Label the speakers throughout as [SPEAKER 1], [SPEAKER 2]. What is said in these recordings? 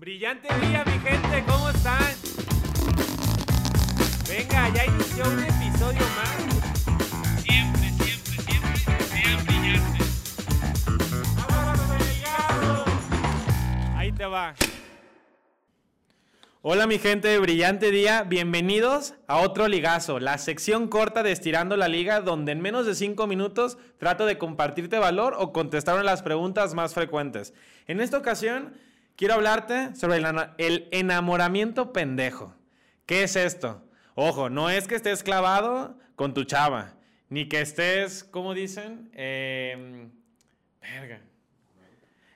[SPEAKER 1] Brillante día, mi gente, ¿cómo están? Venga, ya inició un episodio más. Siempre, siempre, siempre sean brillantes. Ahí te va. Hola mi gente de Brillante Día, bienvenidos a otro ligazo, la sección corta de Estirando la Liga, donde en menos de 5 minutos trato de compartirte valor o contestar una de las preguntas más frecuentes. En esta ocasión quiero hablarte sobre el, enamoramiento pendejo. ¿Qué es esto? Ojo, no es que estés clavado con tu chava, ni que estés, ¿cómo dicen? Em, verga.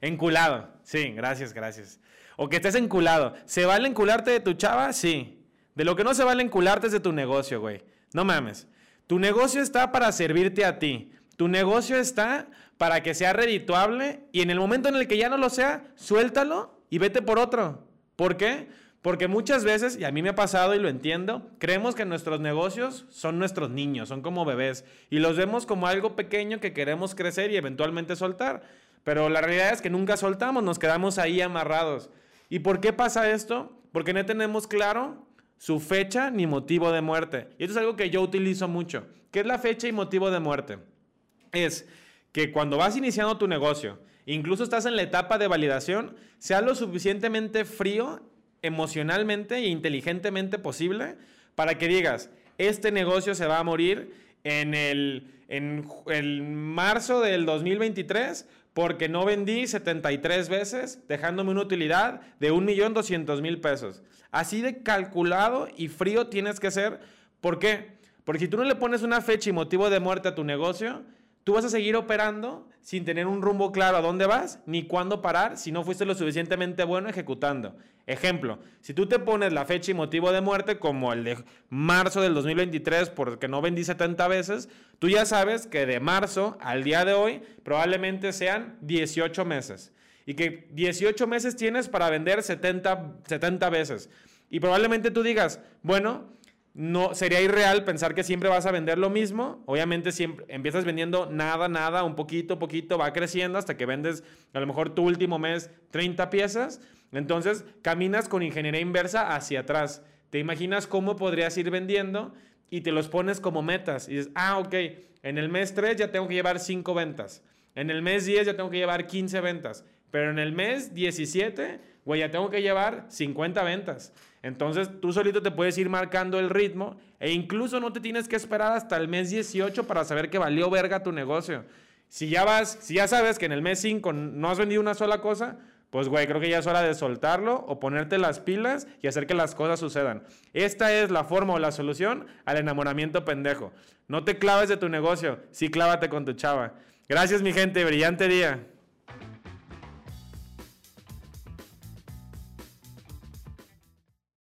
[SPEAKER 1] Enculado. Sí, gracias, gracias. O que estés enculado. ¿Se vale encularte de tu chava? Sí. De lo que no se vale encularte es de tu negocio, güey. No mames. Tu negocio está para servirte a ti. Tu negocio está para que sea redituable y en el momento en el que ya no lo sea, suéltalo y vete por otro. ¿Por qué? Porque muchas veces, y a mí me ha pasado y lo entiendo, creemos que nuestros negocios son nuestros niños, son como bebés, y los vemos como algo pequeño que queremos crecer y eventualmente soltar. Pero la realidad es que nunca soltamos, nos quedamos ahí amarrados. ¿Y por qué pasa esto? Porque no tenemos claro su fecha ni motivo de muerte. Y esto es algo que yo utilizo mucho. ¿Qué es la fecha y motivo de muerte? Es que cuando vas iniciando tu negocio, incluso estás en la etapa de validación, sea lo suficientemente frío emocionalmente e inteligentemente posible para que digas, este negocio se va a morir en el en, marzo del 2023 porque no vendí 73 veces, dejándome una utilidad de 1.200.000 pesos. Así de calculado y frío tienes que ser. ¿Por qué? Porque si tú no le pones una fecha y motivo de muerte a tu negocio, Tú vas a seguir operando sin tener un rumbo claro a dónde vas ni cuándo parar si no fuiste lo suficientemente bueno ejecutando. Ejemplo, si tú te pones la fecha y motivo de muerte como el de marzo del 2023 porque no vendí 70 veces, tú ya sabes que de marzo al día de hoy probablemente sean 18 meses. Y que 18 meses tienes para vender 70, 70 veces. Y probablemente tú digas, bueno, no sería irreal pensar que siempre vas a vender lo mismo. Obviamente siempre empiezas vendiendo nada, nada, un poquito, poquito, va creciendo hasta que vendes a lo mejor tu último mes 30 piezas. Entonces caminas con ingeniería inversa hacia atrás. Te imaginas cómo podrías ir vendiendo y te los pones como metas. Y dices, ah, ok, en el mes 3 ya tengo que llevar 5 ventas. En el mes 10 ya tengo que llevar 15 ventas. Pero en el mes 17, güey, ya tengo que llevar 50 ventas. Entonces tú solito te puedes ir marcando el ritmo e incluso no te tienes que esperar hasta el mes 18 para saber que valió verga tu negocio. Si ya vas, si ya sabes que en el mes 5 no has vendido una sola cosa, pues güey, creo que ya es hora de soltarlo o ponerte las pilas y hacer que las cosas sucedan. Esta es la forma o la solución al enamoramiento pendejo. No te claves de tu negocio, sí clávate con tu chava. Gracias mi gente, brillante día.